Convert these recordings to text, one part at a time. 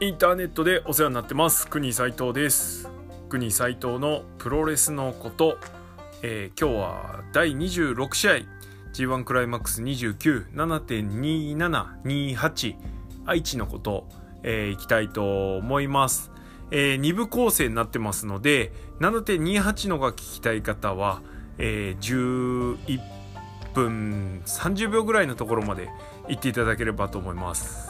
インターネットでお世話になってます。国斉藤です。国斉藤のプロレスのこと、えー今日は第26試合。G1 クライマックス297.2728愛知のこと、えーいきたいと思います、え2部構成になってますので7.28のが聞きたい方は、えー11分30秒ぐらいのところまで行っていただければと思います。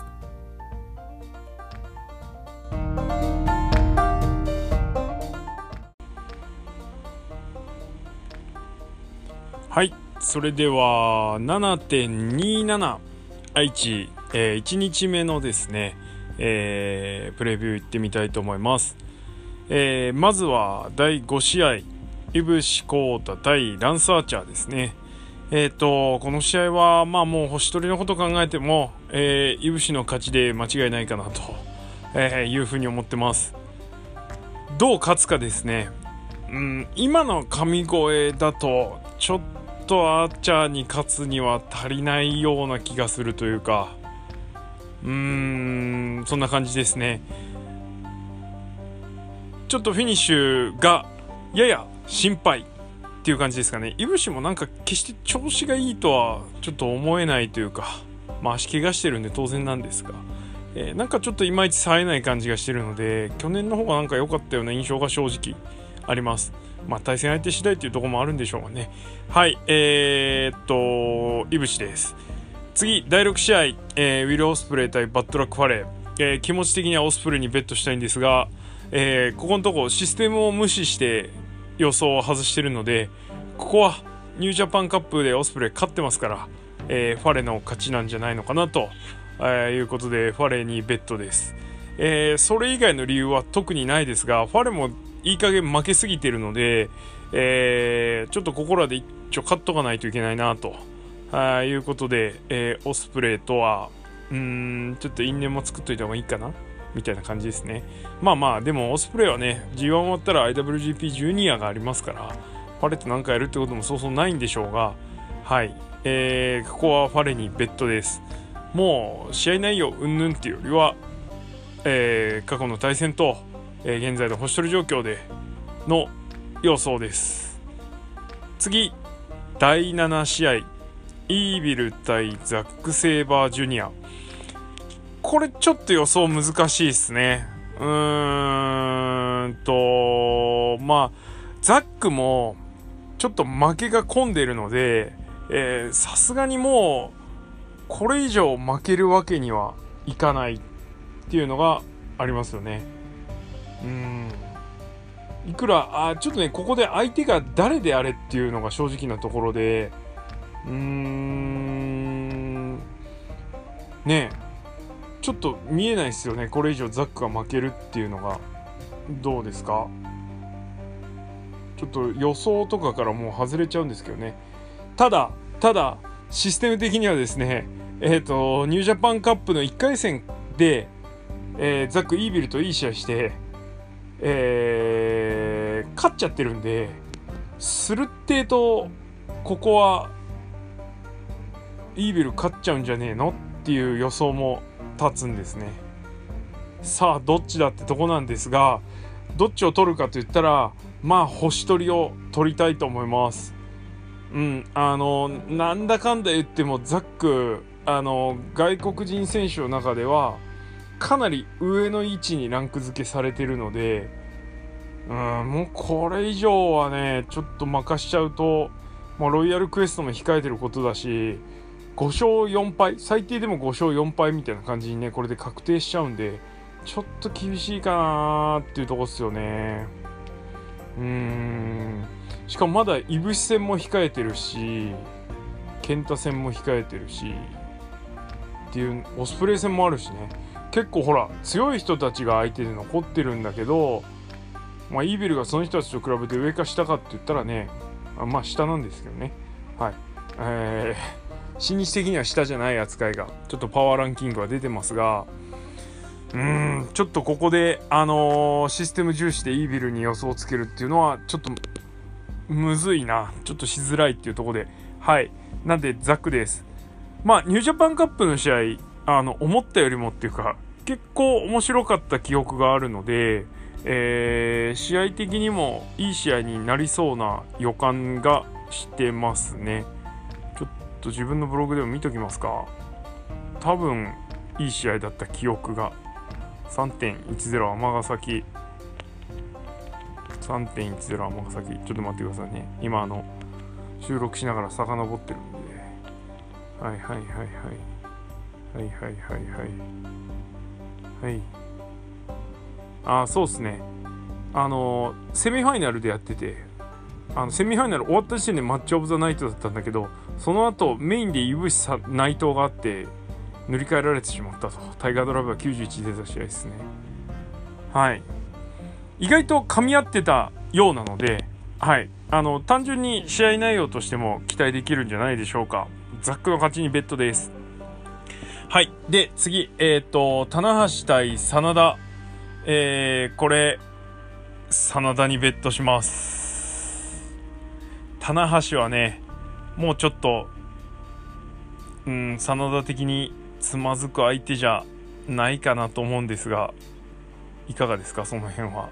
はいそれでは7.27愛知、え1日目のですね、えープレビュー行ってみたいと思います、えーまずは第5試合。イブシコータ対ランスアーチャーですね。えっ、とこの試合はまあもう星取りのこと考えても、えー、イブシの勝ちで間違いないかなと、えーいうふうに思ってます。どう勝つかですね。うん、今の神声だとちょっとアーチャーに勝つには足りないような気がするというか。うーんそんな感じですね。ちょっとフィニッシュがやや心配っていう感じですかね。いぶしもなんか決して調子がいいとはちょっと思えないというか。まあ足怪我してるんで当然なんですが。えーなんかちょっといまいち冴えない感じがしてるので去年の方がなんか良かったような印象が正直あります。まあ、対戦相手次第っていうところもあるんでしょうがね。はい、えー、っと、いぶしです。次、第6試合、えーウィル・オスプレイ対バッドラック・ファレー。えー気持ち的にはオスプレイにベットしたいんですが、えーここのとこシステムを無視して予想を外してるので、ここはニュージャパンカップでオスプレイ勝ってますから、えーファレの勝ちなんじゃないのかなと、えいうことで、ファレにベットです。えーそれ以外の理由は特にないですが、ファレもいい加減負けすぎてるので、えーちょっとここらで一丁勝っとかないといけないなと、あいうことで、えーオスプレイとは、うん、ちょっと因縁も作っといた方がいいかな？みたいな感じですね。まあまあ、でもオスプレイはね、G1 終わったら IWGP ジュニアがありますから、ファレとなんかやるってこともそうそうないんでしょうが、はい、えーここはファレにベッドです。もう試合内容うんぬんっていうよりは、えー過去の対戦と、えー現在の星取り状況での予想です。次第7試合イービル対ザック・セイバージュニア。これちょっと予想難しいですね。うーんとまあザックもちょっと負けが込んでるのでさすがにもうこれ以上負けるわけにはいかないっていうのがありますよね。うん。いくらあちょっとねここで相手が誰であれっていうのが正直なところでうーん。ね。えちょっと見えないですよね。これ以上ザックが負けるっていうのが。どうですか？ちょっと予想とかからもう外れちゃうんですけどね。ただただシステム的にはですねえっ、とニュージャパンカップの1回戦で、えーザック・イービルといい試合してえー勝っちゃってるんで、するってえと、ここは、イービル勝っちゃうんじゃねえのっていう予想も立つんですね。さあ、どっちだってとこなんですが、どっちを取るかと言ったら、まあ、星取りを取りたいと思います。うん、あの、なんだかんだ言っても、ザック、あの、外国人選手の中では、かなり上の位置にランク付けされてるので、うん、もうこれ以上はね、ちょっと任しちゃうと、まあ、ロイヤルクエストも控えてることだし、5勝4敗、最低でも5勝4敗みたいな感じにね、これで確定しちゃうんで、ちょっと厳しいかなーっていうとこっすよね。うーん。しかもまだいぶし戦も控えてるし、健太戦も控えてるし、っていう、オスプレイ戦もあるしね。結構ほら強い人たちが相手で残ってるんだけど、まあ、イービルがその人たちと比べて上か下かって言ったらねあまあ下なんですけどねはいえー、新日的には下じゃない扱いがちょっとパワーランキングは出てますがうんちょっとここであのーシステム重視でイービルに予想をつけるっていうのはちょっとむずいなちょっとしづらいっていうところではいなんでザックですまあニュージャパンカップの試合あの思ったよりもっていうか結構面白かった記憶があるので、えー、試合的にもいい試合になりそうな予感がしてますね。ちょっと自分のブログでも見ときますか。多分いい試合だった記憶が。3.10尼崎。3.10尼崎。ちょっと待ってくださいね。今あの、収録しながら遡ってるんで。はいはいはいはい。はいはいはいはい。はい。あ、そうっすね。あの、セミファイナルでやってて、あのセミファイナル終わった時点でマッチオブザナイトだったんだけど、その後メインでイブシ内藤があって、塗り替えられてしまったと。タイガードラブは91出た試合ですね。はい。意外と噛み合ってたようなので、はい。あの、単純に試合内容としても期待できるんじゃないでしょうか。ザックの勝ちにベッドです。はい。で、次、えっ、ー、と、棚橋対真田。えー、これ、真田にベットします。棚橋はね、もうちょっと、うん、真田的につまずく相手じゃないかなと思うんですが、いかがですか、その辺は。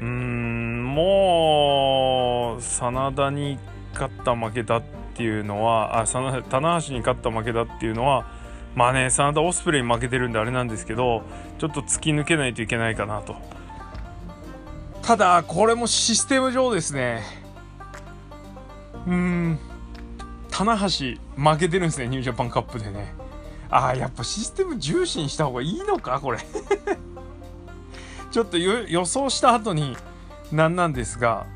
うーん、もう、真田に勝った負けだっていうのは、あ、棚橋に勝った負けだっていうのは、まあね、真田オスプレイに負けてるんであれなんですけど、ちょっと突き抜けないといけないかなと。ただ、これもシステム上ですね。うーん、棚橋負けてるんですね、ニュージャパンカップでね。ああ、やっぱシステム重視にした方がいいのか、これちょっと予想した後になんなんですが、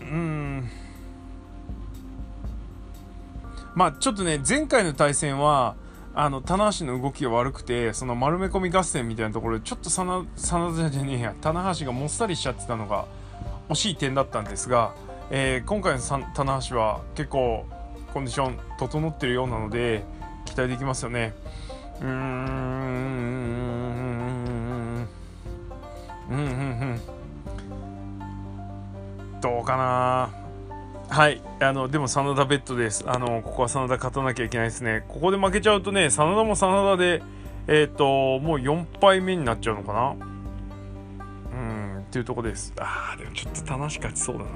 うん。まあちょっとね、前回の対戦は、あの、棚橋の動きが悪くて、その丸め込み合戦みたいなところで、ちょっと真田じゃねえや、棚橋がもっさりしちゃってたのが、惜しい点だったんですが、えー、今回の棚橋は結構コンディション整ってるようなので期待できますよね。うーん。うん。うん。うん。どうかなはいあのでも真田ベッドですあのここは真田勝たなきゃいけないですねここで負けちゃうとね真田も真田でえっ、ー、ともう4敗目になっちゃうのかなうん。っていうとこですあでもちょっと楽しかちそうだな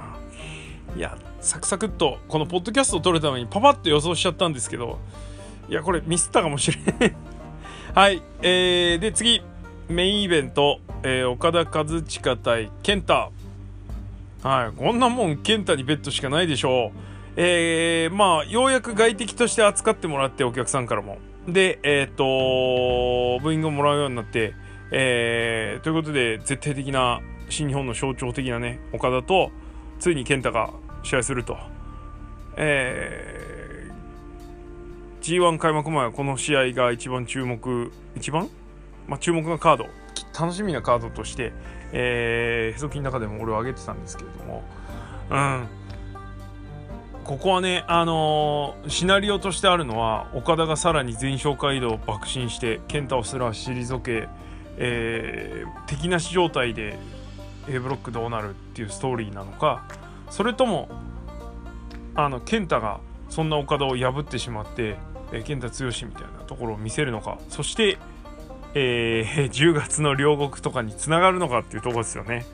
いやサクサクっとこのポッドキャストを撮るためにパパッと予想しちゃったん。ですけどいやこれミスったかもしれん。はいえー、で次。メインイベント、えー、岡田和親対健太。はいこんなもん健太にベッドしかないでしょう。えー、まあようやく外敵として扱ってもらってお客さんからも。でえっ、ー、と部員がもらうようになってえー、ということで絶対的な新日本の象徴的なね、岡田と、ついに健太が試合すると。え、G1 開幕前はこの試合が一番注目、一番？まあ、注目のカード、楽しみなカードとして、えー、へそきの中でも俺を挙げてたんですけれども、うん。ここはね、あのー、シナリオとしてあるのは、岡田がさらに全勝街道を爆心して、健太をすら退け、えー、敵なし状態で A ブロックどうなるっていうストーリーなのかそれともあの健太がそんな岡田を破ってしまって、えー、健太剛みたいなところを見せるのかそして、えー、10月の両国とかにつながるのかっていうとこですよね。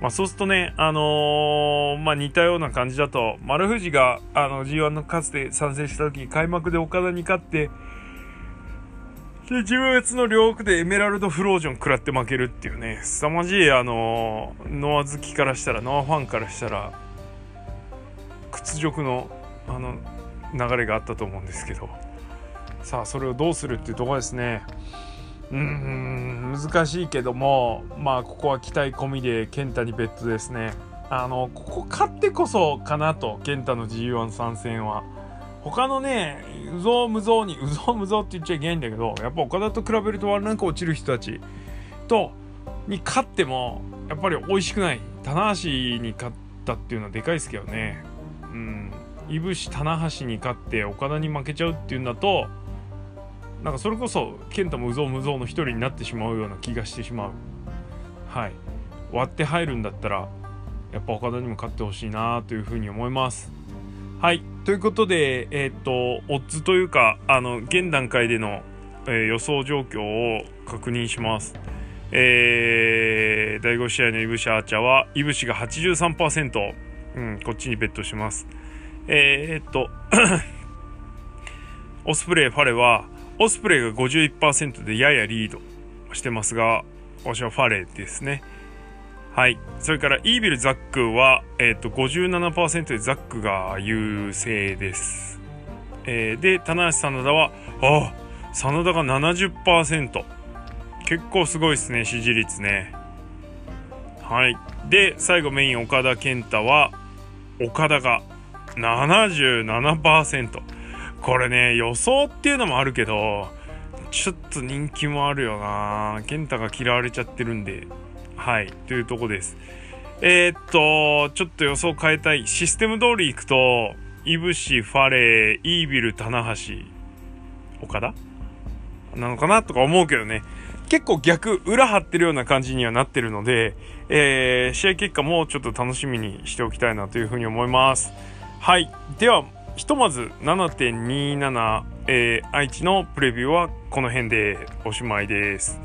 まあ、そうするとね、あのー、まあ、似たような感じだと丸藤があの G1 のかつて参戦した時に開幕で岡田に勝ってで、10月の両国でエメラルドフロージョン食らって負けるっていうね、凄まじい、あの、ノア好きからしたら、ノアファンからしたら、屈辱の、あの、流れがあったと思うんですけど、さあ、それをどうするっていうところですね。うん、難しいけども、まあ、ここは期待込みで、健太にベッドですね。あの、ここ勝ってこそかなと、健太の G1 参戦は。他のね、うぞうむぞうに、うぞうむぞうって言っちゃいけないんだけど、やっぱ岡田と比べるとワンランク落ちる人たちと、に勝っても、やっぱり美味しくない。棚橋に勝ったっていうのはでかいですけどね。うん。いぶし棚橋に勝って岡田に負けちゃうっていうんだと、なんかそれこそ、健太もうぞうむぞうの一人になってしまうような気がしてしまう。はい。割って入るんだったら、やっぱ岡田にも勝ってほしいなというふうに思います。はい。ということで、えっ、と、オッズというか、あの、現段階での、えー予想状況を確認します。えー、第5試合のイブシアーチャーは、イブシが83%、うん、こっちにベットします。えー、っと、オスプレイ、ファレは、オスプレイが51%でややリードしてますが、私はファレですね。はい。それから、イービル・ザックは、えっ、と、57%でザックが優勢です。えーで、棚橋真田は、あ真田が70%。結構すごいですね、支持率ね。はい。で、最後メイン、岡田健太は、岡田が77%。これね、予想っていうのもあるけど、ちょっと人気もあるよな健太が嫌われちゃってるんで、はい、というとこです。えーっと、ちょっと予想変えたい。システム通り行くと、イブシ、ファレー、イービル、棚橋、岡田なのかなとか思うけどね。結構逆、裏張ってるような感じにはなってるので、えー、試合結果もちょっと楽しみにしておきたいなというふうに思います。はい。では、ひとまず7.27、えー、愛知のプレビューはこの辺でおしまいです。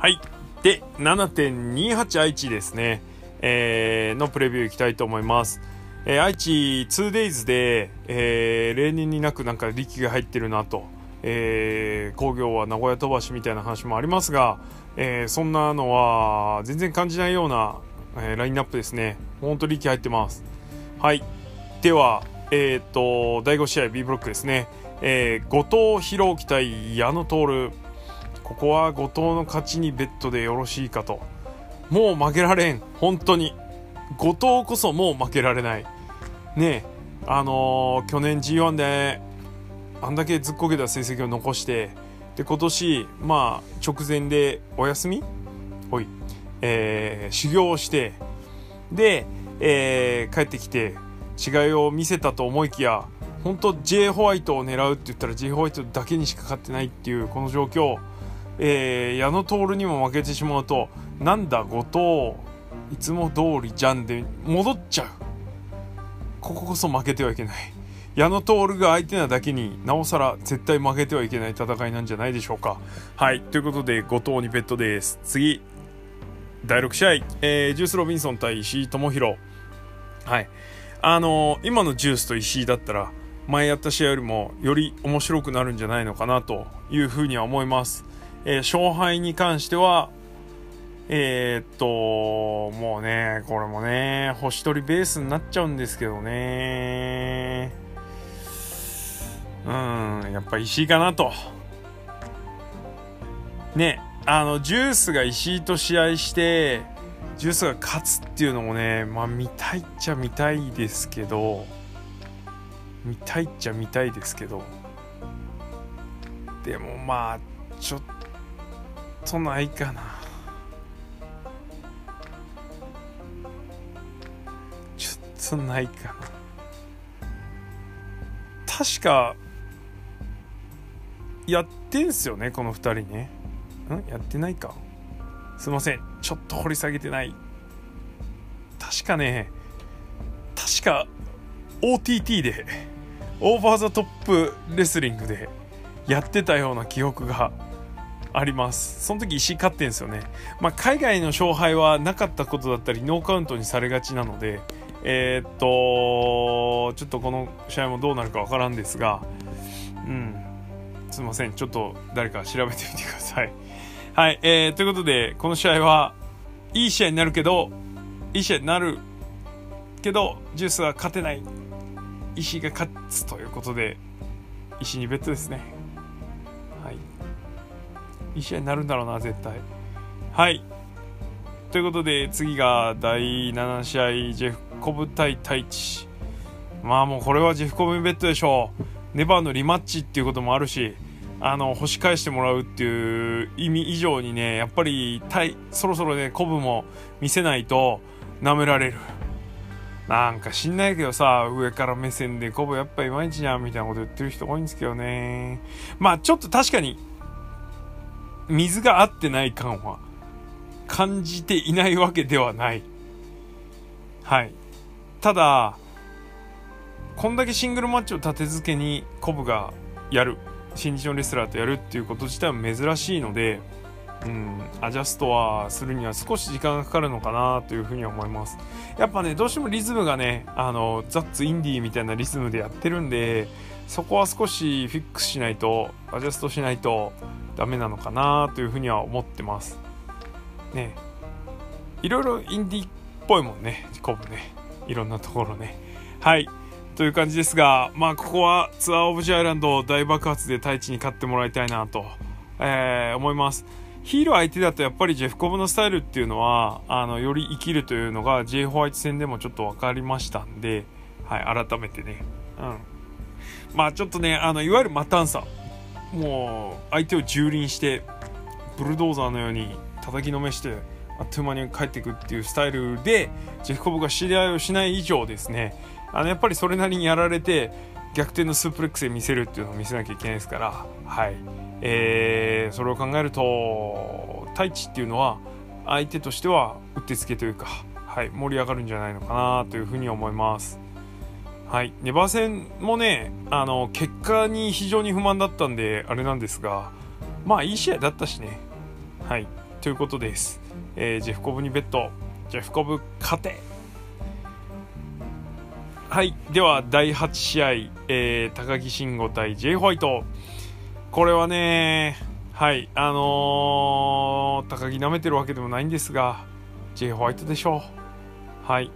はい。で、7.28愛知ですね。えーのプレビューいきたいと思います。えー愛知 2days で、えー例年になくなんか力が入ってるなと。えー工業は名古屋飛ばしみたいな話もありますが、えーそんなのは全然感じないような、えーラインナップですね。本当力入ってます。はい。では、えっ、と、第5試合 B ブロックですね。えー後藤弘樹対矢野徹。ここは後藤の勝ちにベットでよろしいかと。もう負けられん。本当に。後藤こそもう負けられない。ねえ、あのー去年 G1 であんだけずっこけた成績を残して、で、今年、まあ、直前でお休み？おい、えー修行をして、で、えー帰ってきて違いを見せたと思いきや本当 J ホワイトを狙うって言ったら J ホワイトだけにしか勝ってないっていうこの状況、えー矢野徹にも負けてしまうとなんだ後藤いつも通りじゃんで戻っちゃう。こここそ負けてはいけない。矢野徹が相手なだけになおさら絶対負けてはいけない戦いなんじゃないでしょうか。はいということで後藤にベットです。次。第6試合、えージュース・ロビンソン対石井智弘はい。あのー今のジュースと石井だったら前やった試合よりもより面白くなるんじゃないのかなというふうには思います、えー勝敗に関してはえーっともうねこれもね星取りベースになっちゃうんですけどね。うんやっぱ石井かなと。ね。あのジュースが石井と試合してジュースが勝つっていうのもねまあ見たいっちゃ見たいですけど見たいっちゃ見たいですけどでもまあちょっとないかな。ちょっとないかな。確かやってんすよねこの2人ね。ん？やってないか。すいません。ちょっと掘り下げてない。確かね確か OTT でオーバーザトップレスリングでやってたような記憶があります。その時石勝ってんですよね、まあ、海外の勝敗はなかったことだったりノーカウントにされがちなのでえーっとちょっとこの試合もどうなるかわからんですがうん。すいません。ちょっと誰か調べてみてください。はい、えー、ということでこの試合はいい試合になるけどいい試合になるけどジュースは勝てない。石が勝つということで石にベットですね。はい。いい試合になるんだろうな絶対。はい。ということで次が第7試合ジェフコブ対太一。まあもうこれはジェフコブにベットでしょう。ネバーのリマッチっていうこともあるし。あの星返してもらうっていう意味以上にねやっぱりタイそろそろねコブも見せないと舐められる。なんか知んないけどさ上から目線でコブやっぱいまいちじゃんみたいなこと言ってる人多いんですけどね。まあちょっと確かに水が合ってない感は感じていないわけではない。はい。ただこんだけシングルマッチを立て付けにコブがやる。新日のレスラーとやるっていうこと自体は珍しいので、うん、アジャストはするには少し時間がかかるのかなというふうには思います。やっぱねどうしてもリズムがねあのザッツインディーみたいなリズムでやってるんでそこは少しフィックスしないとアジャストしないとダメなのかなというふうには思ってます。ね。いろいろインディーっぽいもんねコブね。いろんなところね。はい。という感じですが、まあ、ここはツアーオブジアイランド大爆発で太一に勝ってもらいたいなと、えー、思います。ヒーロー相手だとやっぱりジェフコブのスタイルっていうのは、あの、より生きるというのが J ホワイト戦でもちょっと分かりましたんで、はい、改めてね。うん。まあちょっとね、あの、いわゆるマタンサ。もう、相手を蹂躙して、ブルドーザーのように叩きのめして、あっという間に帰っていくっていうスタイルで、ジェフコブが知り合いをしない以上ですね、あのやっぱりそれなりにやられて逆転のスープレックスで見せるっていうのを見せなきゃいけないですから、はいえー、それを考えると太一っていうのは相手としてはうってつけというか、はい、盛り上がるんじゃないのかなというふうに思います。はい、ネバー戦もねあの結果に非常に不満だったんであれなんですがまあいい試合だったしね。はいということです。えー、ジェフコブにベッドジェフコブ勝てはいでは第8試合、えー、高木慎吾対 J ホワイト。これはねはいあのー、高木舐めてるわけでもないんですが J ホワイトでしょう。はい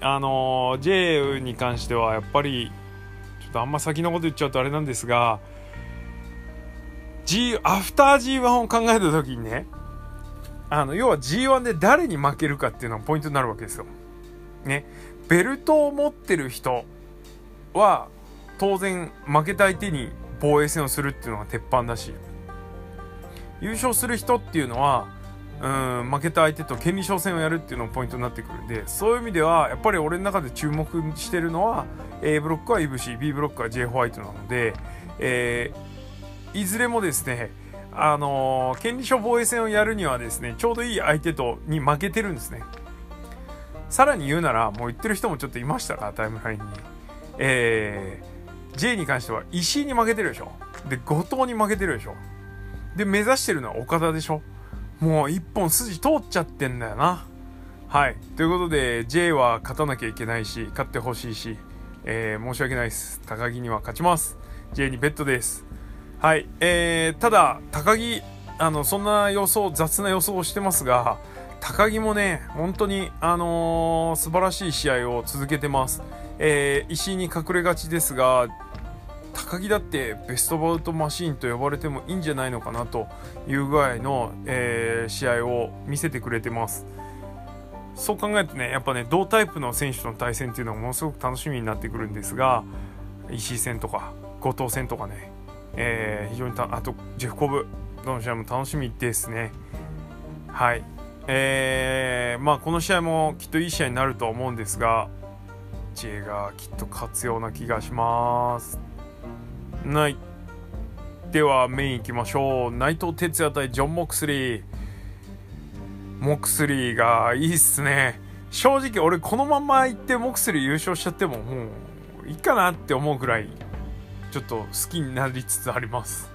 あのー、J に関してはやっぱりちょっとあんま先のこと言っちゃうとあれなんですが G アフター G1 を考えた時にねあの要は G1 で誰に負けるかっていうのがポイントになるわけですよ。ね。ベルトを持ってる人は当然負けた相手に防衛戦をするっていうのが鉄板だし優勝する人っていうのはうん負けた相手と権利商戦をやるっていうのがポイントになってくるんでそういう意味ではやっぱり俺の中で注目してるのは A ブロックはイブシ B ブロックは J ホワイトなので、えー、いずれもですねあのー、権利書防衛戦をやるにはですねちょうどいい相手とに負けてるんですね。さらに言うなら、もう言ってる人もちょっといましたか、タイムラインに。えー、J に関しては石井に負けてるでしょ？で、後藤に負けてるでしょ？で、目指してるのは岡田でしょ？もう一本筋通っちゃってんだよな。はい。ということで、J は勝たなきゃいけないし、勝ってほしいし、えー、申し訳ないです。高木には勝ちます。J にベッドです。はい。えー、ただ、高木、あの、そんな予想、雑な予想をしてますが、高木もね、本当に、あのー、素晴らしい試合を続けてます。えー、石井に隠れがちですが、高木だってベストバウトマシーンと呼ばれてもいいんじゃないのかなという具合の、えー、試合を見せてくれてます。そう考えるとね、やっぱね、同タイプの選手との対戦っていうのがものすごく楽しみになってくるんですが、石井戦とか、後藤戦とかね、えー、非常にた、あと、ジェフコブ、どの試合も楽しみですね。はい。えー、まあこの試合もきっといい試合になると思うんですが J がきっと勝つような気がします。はい。ではメインいきましょう。内藤哲也対ジョン・モクスリー。モクスリーがいいっすね。正直俺このまま行ってモクスリー優勝しちゃってももういいかなって思うぐらいちょっと好きになりつつあります。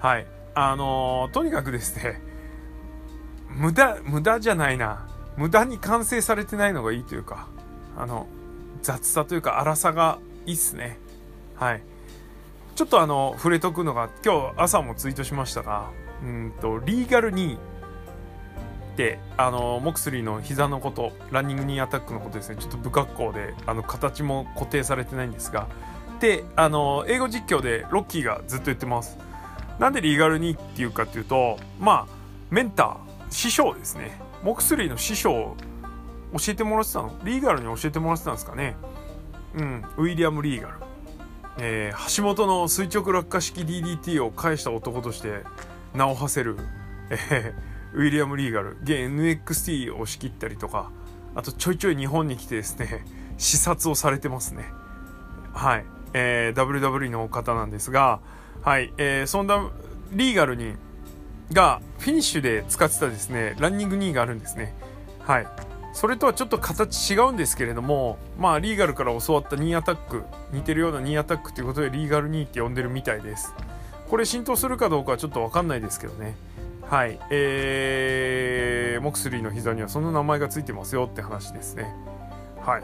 はい。あのー、とにかくですね無駄、無駄じゃないな。無駄に完成されてないのがいいというか、あの、雑さというか荒さがいいっすね。はい。ちょっとあの、触れとくのが、今日朝もツイートしましたが、うんと、リーガルにっ、あの、モクスリーの膝のこと、ランニングニーアタックのことですね、ちょっと不格好で、あの、形も固定されてないんですが、で、あの、英語実況でロッキーがずっと言ってます。なんでリーガルにっていうかっていうと、まあ、メンター、師匠ですね。モクスリーの師匠教えてもらってたの？リーガルに教えてもらってたんですかね？うん、ウィリアム・リーガル。えー、橋本の垂直落下式 DDT を返した男として名を馳せる、えー、ウィリアム・リーガル。現 NXT を仕切ったりとか、あとちょいちょい日本に来てですね、視察をされてますね。はい。えー、WWE の方なんですが、はい。えー、そんなリーガルにがフィニッシュで使ってたですねランニング2位があるんですね。はい。それとはちょっと形違うんですけれどもまあリーガルから教わったニーアタック似てるようなニーアタックということでリーガルニーって呼んでるみたいです。これ浸透するかどうかはちょっと分かんないですけどね。はい。えー、モクスリーの膝にはその名前がついてますよって話ですね。はい。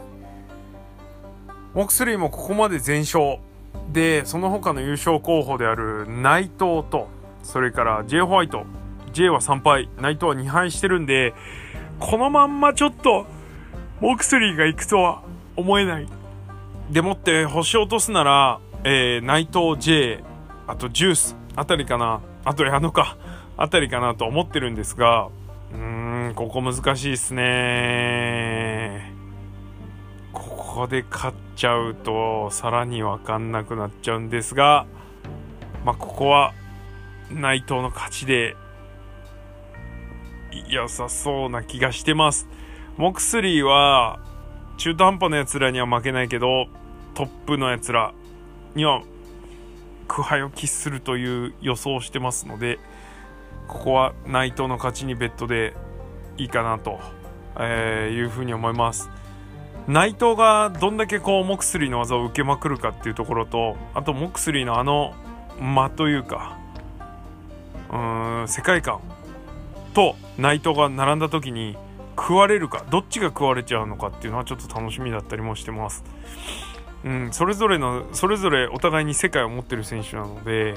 モクスリーもここまで全勝。でその他の優勝候補である内藤とそれから J ホワイト J は3敗。内藤は2敗してるんでこのまんまちょっとモクスリーが行くとは思えない。でもって星落とすなら、えー、内藤 J あとジュース。あたりかな。あと矢野か。あたりかなと思ってるんですがうーんここ難しいですね。ここで勝っちゃうとさらに分かんなくなっちゃうんですがまあここは内藤の勝ちで良さそうな気がしてます。モクスリーは中途半端な奴らには負けないけどトップの奴らには苦杯を喫するという予想をしてますのでここは内藤の勝ちにベッドでいいかなと、え、いうふうに思います。内藤がどんだけこうモクスリーの技を受けまくるかっていうところとあとモクスリーのあの間というかうん世界観とナイトが並んだ時に食われるかどっちが食われちゃうのかっていうのはちょっと楽しみだったりもしてます。うん、それぞれのそれぞれお互いに世界を持ってる選手なので、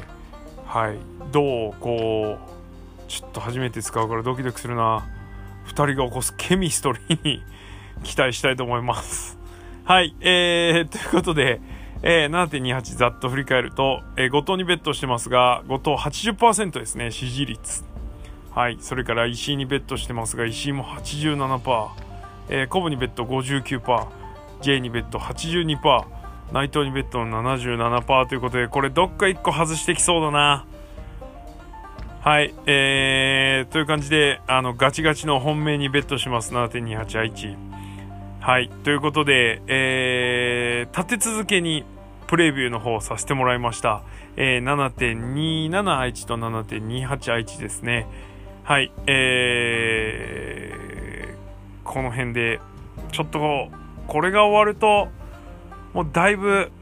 はい、どうこうちょっと初めて使うからドキドキするな2人が起こすケミストリーに 期待したいと思います。はい、えー、ということで、えー、7.28ざっと振り返ると、えー、後藤にベットしてますが、後藤80%ですね、支持率。はい、それから石井にベットしてますが、石井も87%、えー、コブにベット59%、J にベット82%、内藤にベットの77%ということで、これどっか1個外してきそうだな。はい、えー、という感じで、あの、ガチガチの本命にベットします。7.28愛知。はい、ということで、えー、立て続けにプレビューの方させてもらいました。えー、7.27愛知と7.28愛知ですね。はい、えー、この辺で、ちょっと、これが終わると、もうだいぶ、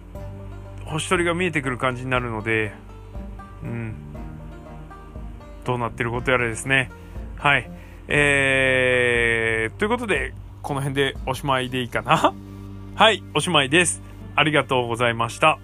星取りが見えてくる感じになるので、うん、どうなってることやらですね。はい。えー、ということで、この辺でおしまいでいいかなはい、おしまいです。ありがとうございました。